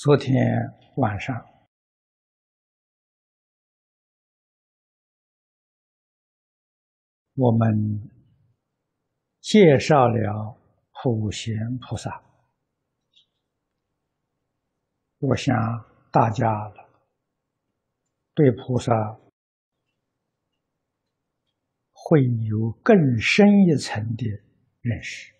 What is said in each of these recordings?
昨天晚上，我们介绍了普贤菩萨。我想大家对菩萨会有更深一层的认识。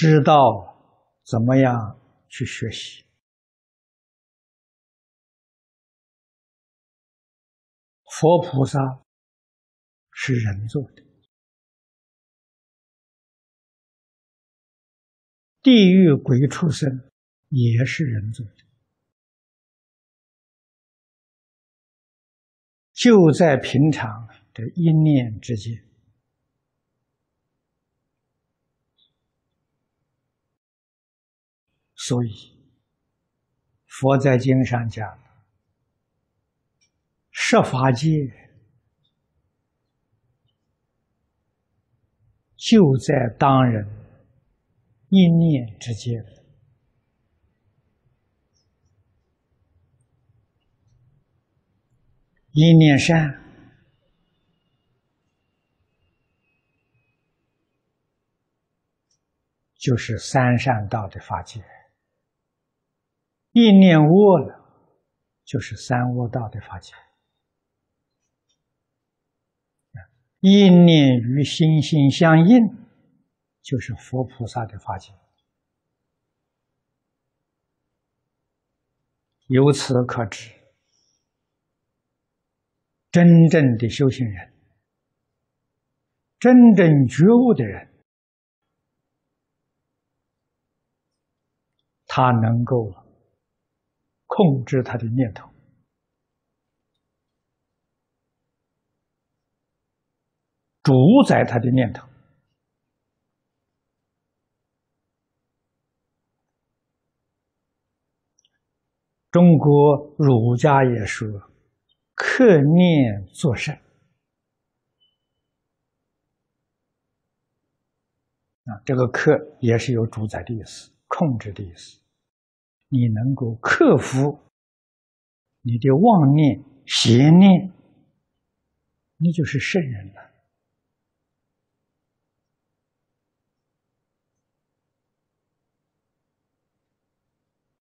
知道怎么样去学习，佛菩萨是人做的，地狱鬼畜生也是人做的，就在平常的一念之间。所以，佛在经上讲，设法界就在当人一念之间，一念善就是三善道的法界。一念恶了，就是三恶道的法界；一念与心心相应，就是佛菩萨的法界。由此可知，真正的修行人，真正觉悟的人，他能够。控制他的念头，主宰他的念头。中国儒家也说：“克念作善。”啊，这个“克”也是有主宰的意思，控制的意思。你能够克服你的妄念、邪念，你就是圣人了。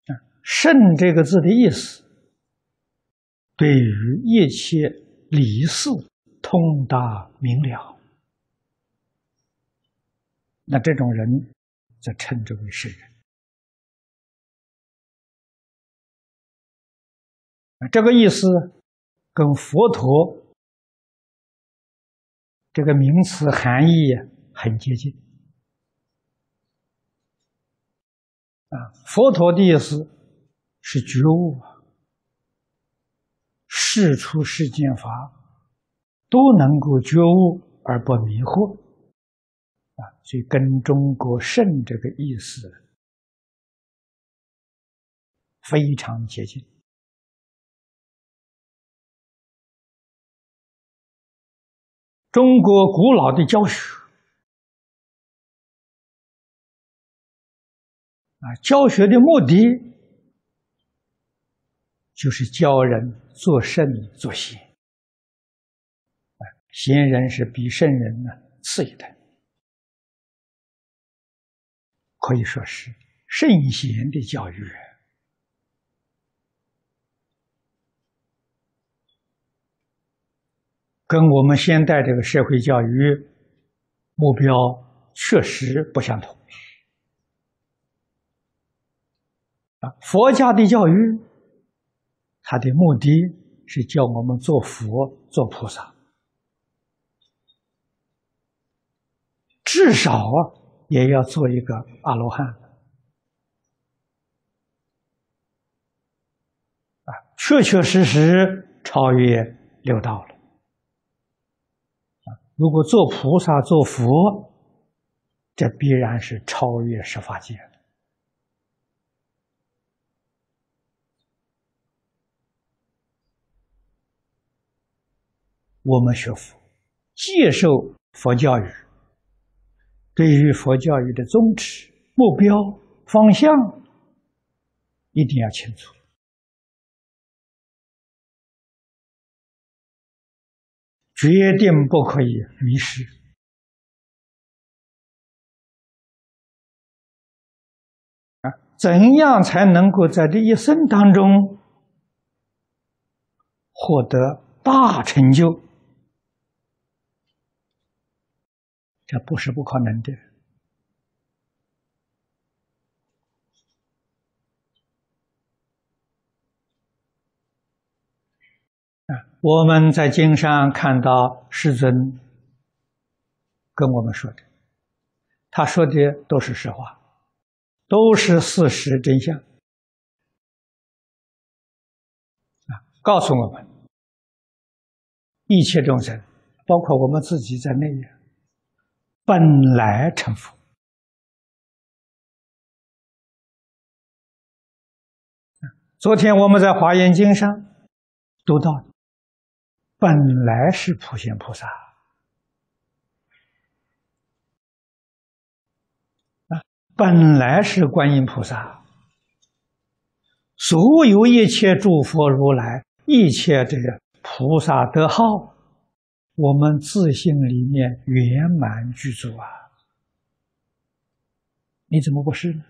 啊，“圣”这个字的意思，对于一切理事通达明了，那这种人则称之为圣人。这个意思跟佛陀这个名词含义很接近啊。佛陀的意思是觉悟，事出世间法都能够觉悟而不迷惑啊，所以跟中国圣这个意思非常接近。中国古老的教学。啊，教学的目的就是教人做圣做贤，贤人是比圣人呢次一等，可以说是圣贤的教育。跟我们现代这个社会教育目标确实不相同啊！佛家的教育，它的目的是教我们做佛、做菩萨，至少啊，也要做一个阿罗汉啊，确确实实超越六道了。如果做菩萨、做佛，这必然是超越十法界我们学佛，接受佛教育，对于佛教育的宗旨、目标、方向，一定要清楚，决定不可以迷失。啊，怎样才能够在这一生当中获得大成就？这不是不可能的啊！我们在经上看到世尊跟我们说的，他说的都是实话，都是事实真相啊！告诉我们，一切众生，包括我们自己在内。本来成佛。昨天我们在《华严经》上读到，本来是普贤菩萨啊，本来是观音菩萨，所有一切诸佛如来，一切这个菩萨德号。我们自信里面圆满具足啊！你怎么不是呢？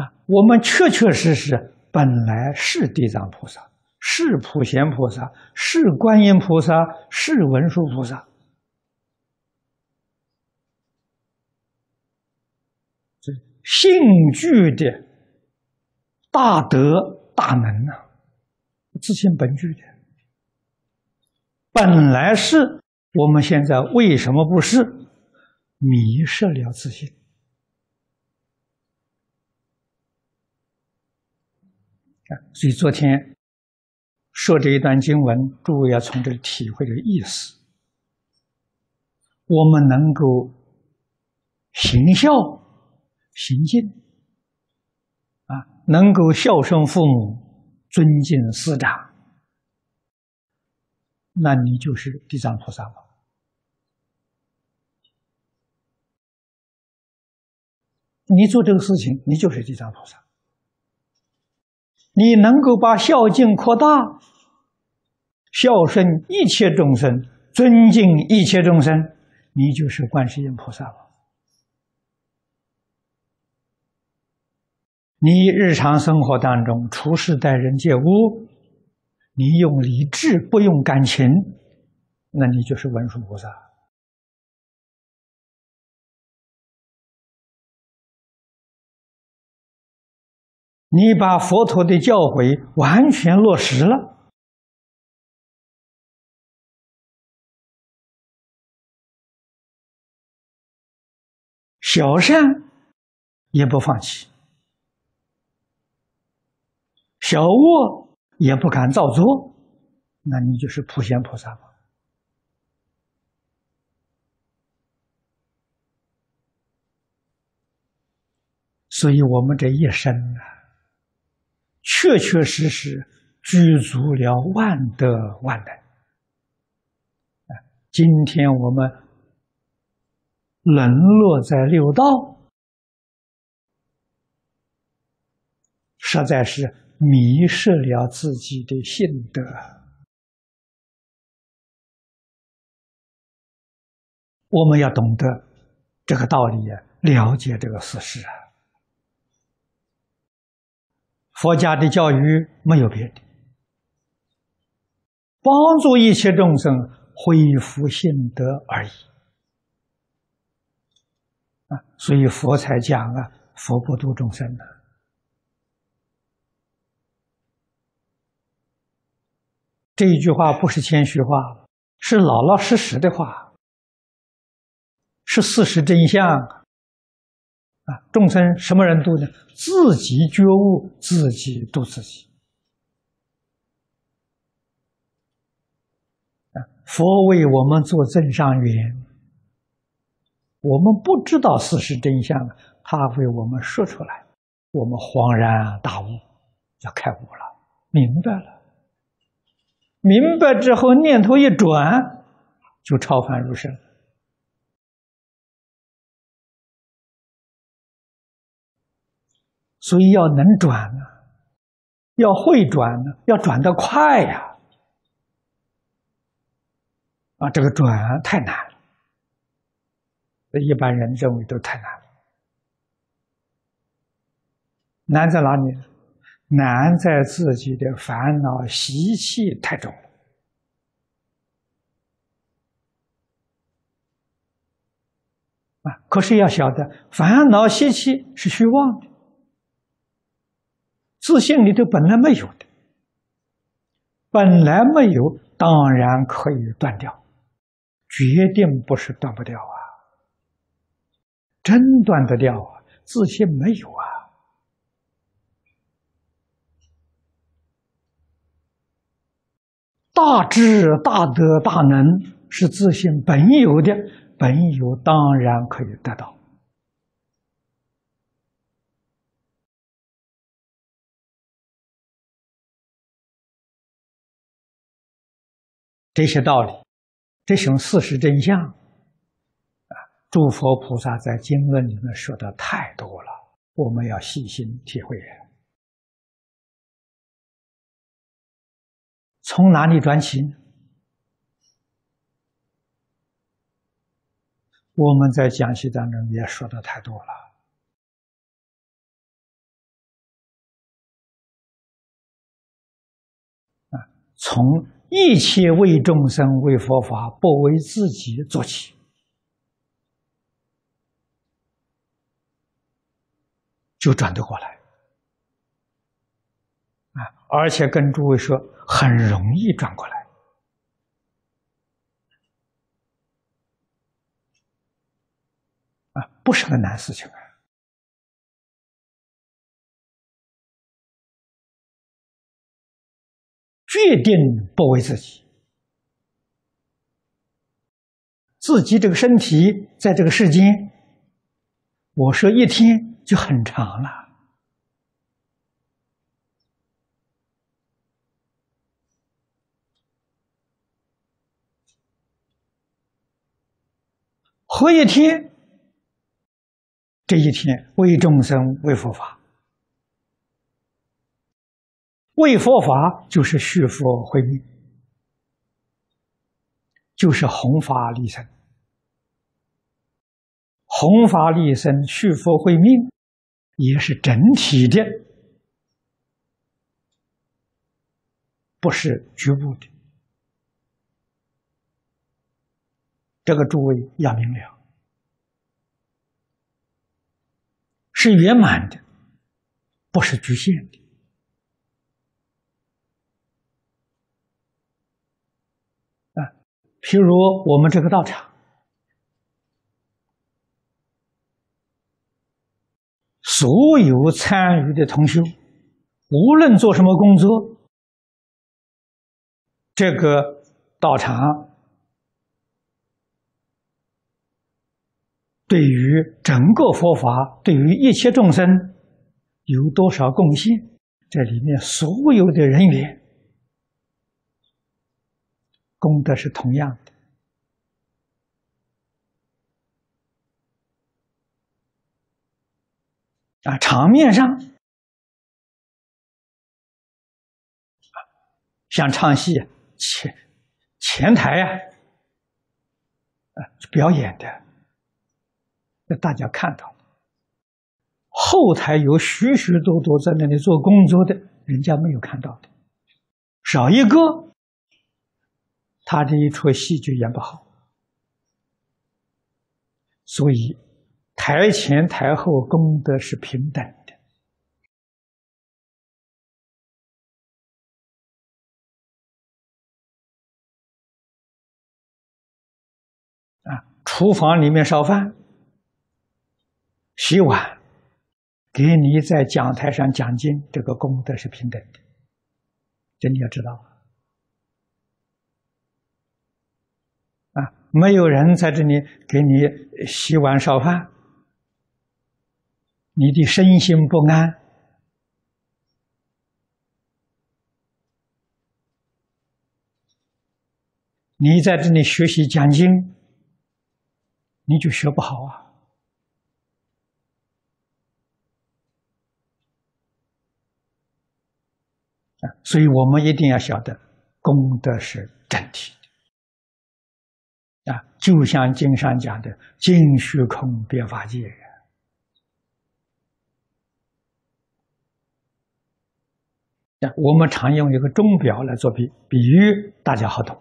啊，我们确确实实本来是地藏菩萨，是普贤菩萨，是观音菩萨，是文殊菩萨，这性具的大德大能啊，自信本具的。本来是，我们现在为什么不是迷失了自信？所以昨天说这一段经文，诸位要从这里体会这个意思。我们能够行孝行敬啊，能够孝顺父母，尊敬师长。那你就是地藏菩萨了。你做这个事情，你就是地藏菩萨。你能够把孝敬扩大，孝顺一切众生，尊敬一切众生，你就是观世音菩萨了。你日常生活当中处事待人接物。你用理智，不用感情，那你就是文殊菩萨。你把佛陀的教诲完全落实了，小善也不放弃，小恶。也不敢造作，那你就是普贤菩萨了。所以，我们这一生啊，确确实实具足了万德万能。今天我们沦落在六道，实在是。迷失了自己的性德，我们要懂得这个道理，了解这个事实啊。佛家的教育没有别的，帮助一切众生恢复性德而已啊。所以佛才讲啊，佛不度众生的。这一句话不是谦虚话，是老老实实的话，是事实真相啊！众生什么人度呢？自己觉悟，自己度自己啊！佛为我们做正上缘，我们不知道事实真相，他为我们说出来，我们恍然大悟，要开悟了，明白了。明白之后，念头一转，就超凡入圣。所以要能转呢，要会转呢，要转得快呀！啊，这个转太难了，一般人认为都太难了。难在哪里？难在自己的烦恼习气太重。啊！可是要晓得，烦恼习气是虚妄的，自信里头本来没有的，本来没有，当然可以断掉，决定不是断不掉啊！真断得掉啊？自信没有啊？大智、大德、大能是自信本有的。本有当然可以得到，这些道理，这种事实真相，啊，诸佛菩萨在经论里面说的太多了，我们要细心体会。从哪里转起？我们在讲习当中也说的太多了啊！从一切为众生、为佛法、不为自己做起就转得过来啊！而且跟诸位说，很容易转过来。啊，不是个难事情啊！决定不为自己，自己这个身体在这个世间，我说一天就很长了。活一天。这一天为众生为佛法，为佛法就是续佛慧命，就是弘法利生。弘法利生、续佛慧命，也是整体的，不是局部的。这个诸位要明了。是圆满的，不是局限的。啊，譬如我们这个道场，所有参与的同修，无论做什么工作，这个道场。对于整个佛法，对于一切众生有多少贡献？这里面所有的人员功德是同样的啊！场面上像唱戏前前台呀，啊，表演的。让大家看到，后台有许许多多在那里做工作的，人家没有看到的，少一个，他这一出戏就演不好。所以，台前台后功德是平等的。啊，厨房里面烧饭。洗碗，给你在讲台上讲经，这个功德是平等的，这你要知道啊！没有人在这里给你洗碗烧饭，你的身心不安，你在这里学习讲经，你就学不好啊！所以我们一定要晓得，功德是整体的啊，就像经上讲的“尽虚空，别法界”啊，我们常用一个钟表来做比比喻，大家好懂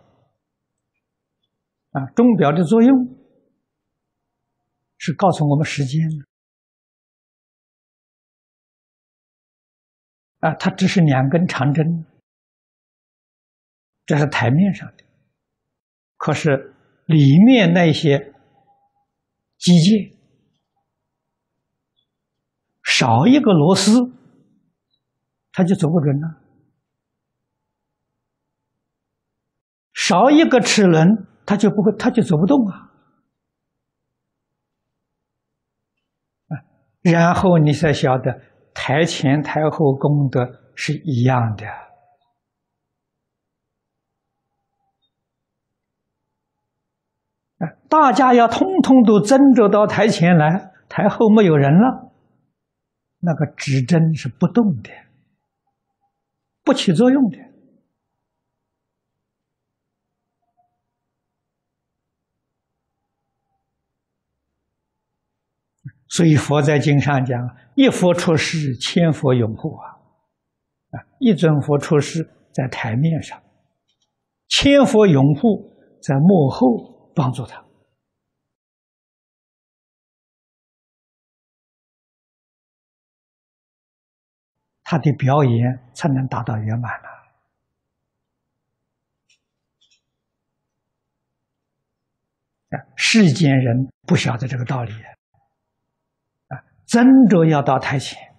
啊。钟表的作用是告诉我们时间啊，它只是两根长针，这是台面上的。可是里面那些机械，少一个螺丝，它就走不准了；少一个齿轮，它就不会，它就走不动啊。然后你才晓得。台前台后功德是一样的大家要通通都争着到台前来，台后没有人了，那个指针是不动的，不起作用的。所以佛在经上讲：“一佛出世，千佛拥护啊！啊，一尊佛出世在台面上，千佛拥护在幕后帮助他，他的表演才能达到圆满了。啊，世间人不晓得这个道理啊。”真着要到台前，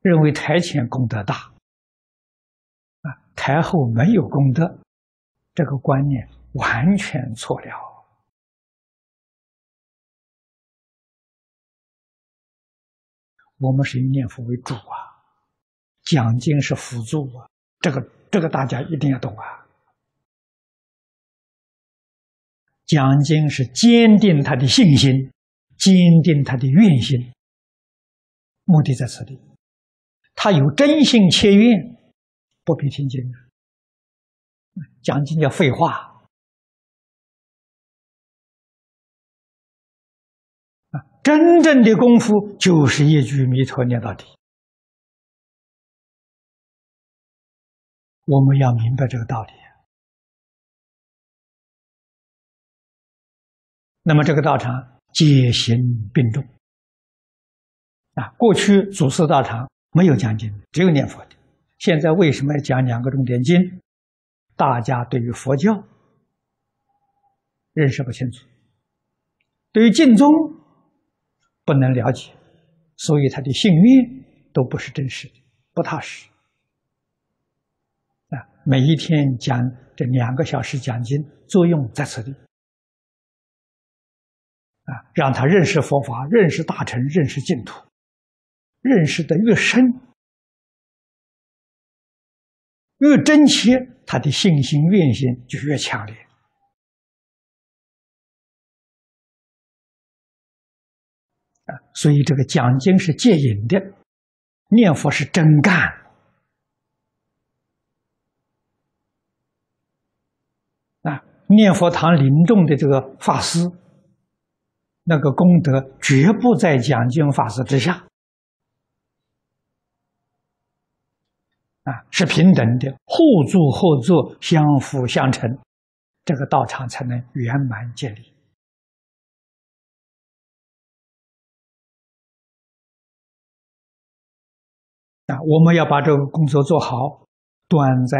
认为台前功德大，啊，台后没有功德，这个观念完全错了。我们是以念佛为主啊，讲经是辅助啊，这个这个大家一定要懂啊。讲经是坚定他的信心。坚定他的愿心，目的在此地。他有真心切愿，不必听经。讲经叫废话真正的功夫就是一句弥陀念到底。我们要明白这个道理。那么这个道场。皆行并重啊！过去祖师道场没有讲经，只有念佛的。现在为什么要讲两个重点经？大家对于佛教认识不清楚，对于净宗不能了解，所以他的信念都不是真实的，不踏实啊！每一天讲这两个小时讲经，作用在此地。啊，让他认识佛法，认识大乘，认识净土，认识的越深，越真切，他的信心、愿心就越强烈。所以这个讲经是戒瘾的，念佛是真干。啊，念佛堂临众的这个法师。那个功德绝不在讲经法师之下，啊，是平等的，互助合作，相辅相成，这个道场才能圆满建立。啊，我们要把这个工作做好，端在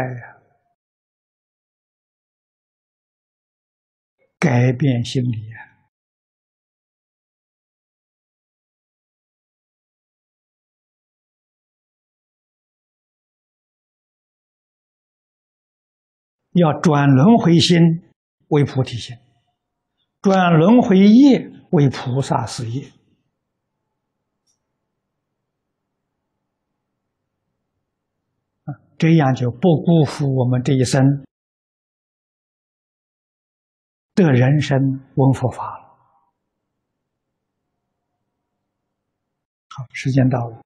改变心理啊。要转轮回心为菩提心，转轮回业为菩萨事业，啊，这样就不辜负我们这一生的人生闻佛法了。好，时间到了。